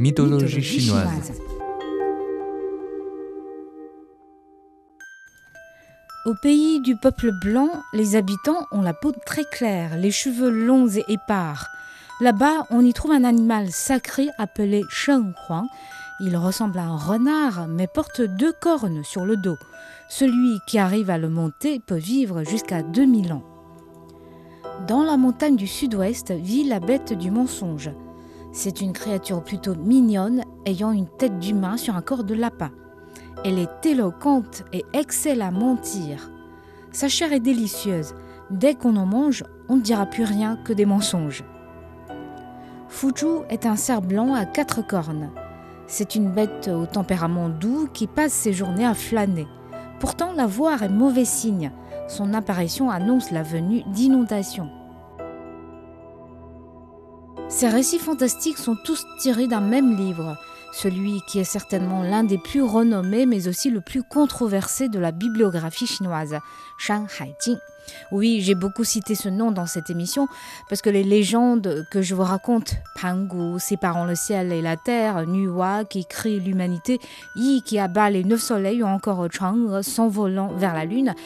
Mythologie chinoise. Au pays du peuple blanc, les habitants ont la peau très claire, les cheveux longs et épars. Là-bas, on y trouve un animal sacré appelé Sheng Huang. Il ressemble à un renard, mais porte deux cornes sur le dos. Celui qui arrive à le monter peut vivre jusqu'à 2000 ans. Dans la montagne du sud-ouest vit la bête du mensonge. C'est une créature plutôt mignonne, ayant une tête d'humain sur un corps de lapin. Elle est éloquente et excelle à mentir. Sa chair est délicieuse. Dès qu'on en mange, on ne dira plus rien que des mensonges. Fuju est un cerf blanc à quatre cornes. C'est une bête au tempérament doux qui passe ses journées à flâner. Pourtant, la voir est mauvais signe. Son apparition annonce la venue d'inondations. Ces récits fantastiques sont tous tirés d'un même livre, celui qui est certainement l'un des plus renommés mais aussi le plus controversé de la bibliographie chinoise, Shanghai Jing. Oui, j'ai beaucoup cité ce nom dans cette émission parce que les légendes que je vous raconte, Pangu séparant le ciel et la terre, Nuwa qui crie l'humanité, Yi qui abat les neuf soleils ou encore Chang s'envolant vers la lune,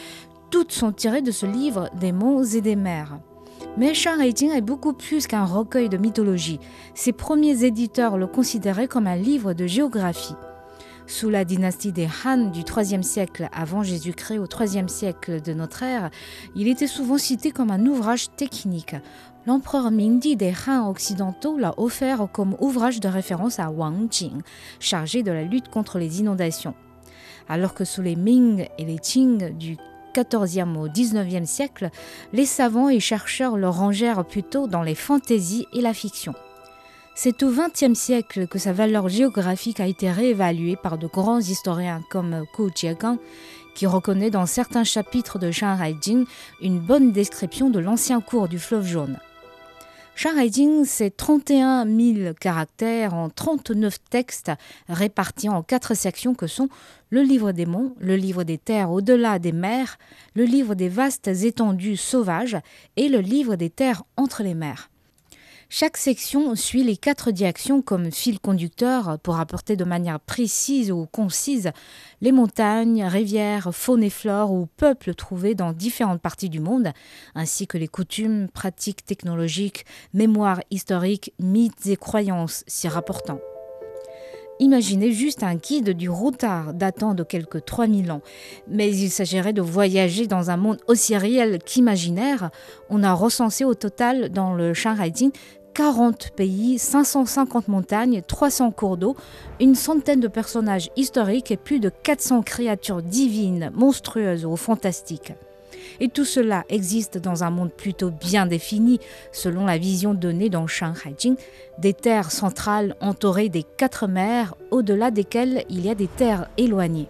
toutes sont tirées de ce livre des monts et des mers. Mais Shang Jing est beaucoup plus qu'un recueil de mythologie. Ses premiers éditeurs le considéraient comme un livre de géographie. Sous la dynastie des Han du IIIe siècle avant Jésus-Christ au IIIe siècle de notre ère, il était souvent cité comme un ouvrage technique. L'empereur Mingdi des Han occidentaux l'a offert comme ouvrage de référence à Wang Jing, chargé de la lutte contre les inondations. Alors que sous les Ming et les Qing du XIVe au XIXe siècle, les savants et chercheurs le rangèrent plutôt dans les fantaisies et la fiction. C'est au XXe siècle que sa valeur géographique a été réévaluée par de grands historiens comme Ku Jiegang, qui reconnaît dans certains chapitres de Shanghai Jing une bonne description de l'ancien cours du fleuve jaune. Shanghai Jing, c'est 31 000 caractères en 39 textes répartis en quatre sections que sont le livre des monts, le livre des terres au-delà des mers, le livre des vastes étendues sauvages et le livre des terres entre les mers. Chaque section suit les quatre directions comme fil conducteur pour apporter de manière précise ou concise les montagnes, rivières, faune et flore ou peuples trouvés dans différentes parties du monde, ainsi que les coutumes, pratiques technologiques, mémoires historiques, mythes et croyances s'y rapportant. Imaginez juste un guide du routard datant de quelques 3000 ans. Mais il s'agirait de voyager dans un monde aussi réel qu'imaginaire. On a recensé au total dans le Shanghai 40 pays, 550 montagnes, 300 cours d'eau, une centaine de personnages historiques et plus de 400 créatures divines, monstrueuses ou fantastiques. Et tout cela existe dans un monde plutôt bien défini, selon la vision donnée dans Shanghai Jing, des terres centrales entourées des quatre mers, au-delà desquelles il y a des terres éloignées.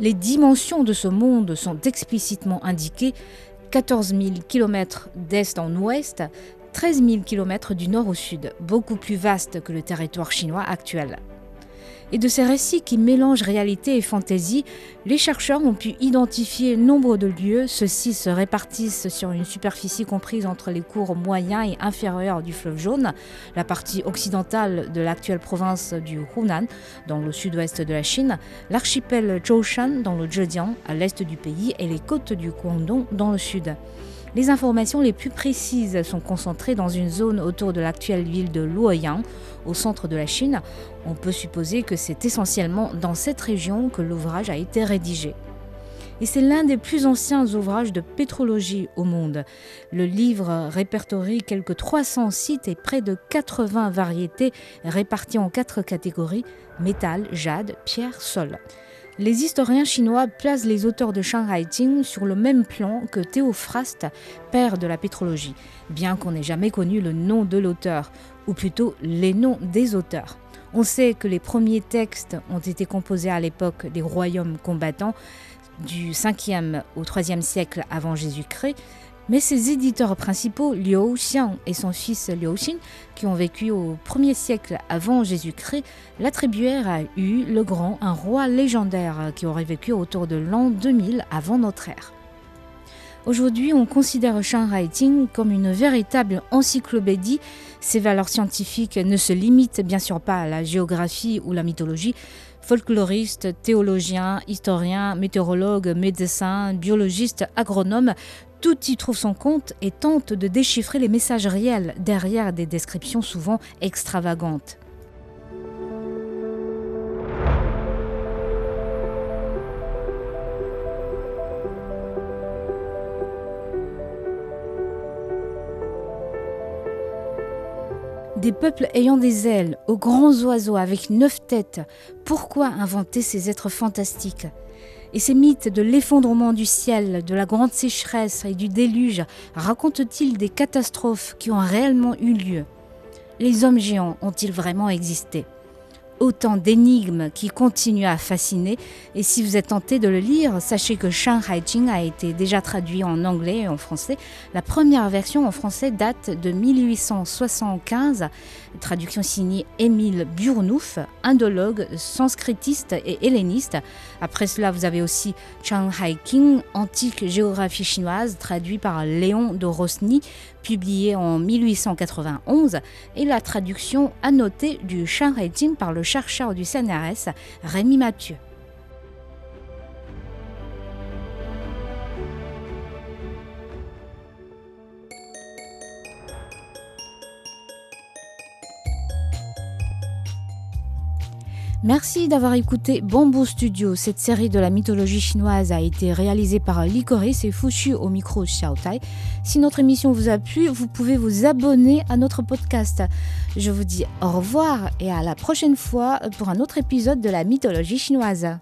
Les dimensions de ce monde sont explicitement indiquées 14 000 km d'est en ouest, 13 000 km du nord au sud, beaucoup plus vaste que le territoire chinois actuel. Et de ces récits qui mélangent réalité et fantaisie, les chercheurs ont pu identifier nombre de lieux. Ceux-ci se répartissent sur une superficie comprise entre les cours moyens et inférieurs du fleuve jaune, la partie occidentale de l'actuelle province du Hunan, dans le sud-ouest de la Chine, l'archipel Zhoushan dans le Zhejiang, à l'est du pays, et les côtes du Guangdong dans le sud. Les informations les plus précises sont concentrées dans une zone autour de l'actuelle ville de Luoyang, au centre de la Chine. On peut supposer que c'est essentiellement dans cette région que l'ouvrage a été rédigé. Et c'est l'un des plus anciens ouvrages de pétrologie au monde. Le livre répertorie quelques 300 sites et près de 80 variétés réparties en quatre catégories métal, jade, pierre, sol. Les historiens chinois placent les auteurs de Shanghai Jing sur le même plan que Théophraste, père de la pétrologie, bien qu'on n'ait jamais connu le nom de l'auteur, ou plutôt les noms des auteurs. On sait que les premiers textes ont été composés à l'époque des royaumes combattants du 5e au 3e siècle avant Jésus-Christ, mais ses éditeurs principaux, Liu Xiang et son fils Liu Xin, qui ont vécu au 1er siècle avant Jésus-Christ, l'attribuèrent à Yu le Grand, un roi légendaire qui aurait vécu autour de l'an 2000 avant notre ère. Aujourd'hui, on considère Shanghai Jing comme une véritable encyclopédie. Ses valeurs scientifiques ne se limitent bien sûr pas à la géographie ou la mythologie. Folkloriste, théologien, historien, météorologue, médecin, biologiste, agronome, tout y trouve son compte et tente de déchiffrer les messages réels derrière des descriptions souvent extravagantes. Des peuples ayant des ailes, aux grands oiseaux avec neuf têtes, pourquoi inventer ces êtres fantastiques? Et ces mythes de l'effondrement du ciel, de la grande sécheresse et du déluge racontent-ils des catastrophes qui ont réellement eu lieu? Les hommes géants ont-ils vraiment existé? Autant d'énigmes qui continuent à fasciner. Et si vous êtes tenté de le lire, sachez que Shanghai Jing a été déjà traduit en anglais et en français. La première version en français date de 1875, traduction signée Émile Burnouf, indologue, sanskritiste et helléniste. Après cela, vous avez aussi Shanghai King, antique géographie chinoise, traduit par Léon de Rosny, publié en 1891, et la traduction annotée du Shanghai Jing par le chercheur du CNRS, Rémi Mathieu. Merci d'avoir écouté Bamboo Studio. Cette série de la mythologie chinoise a été réalisée par Licorice et Fushu au micro Xiaotai. Si notre émission vous a plu, vous pouvez vous abonner à notre podcast. Je vous dis au revoir et à la prochaine fois pour un autre épisode de la mythologie chinoise.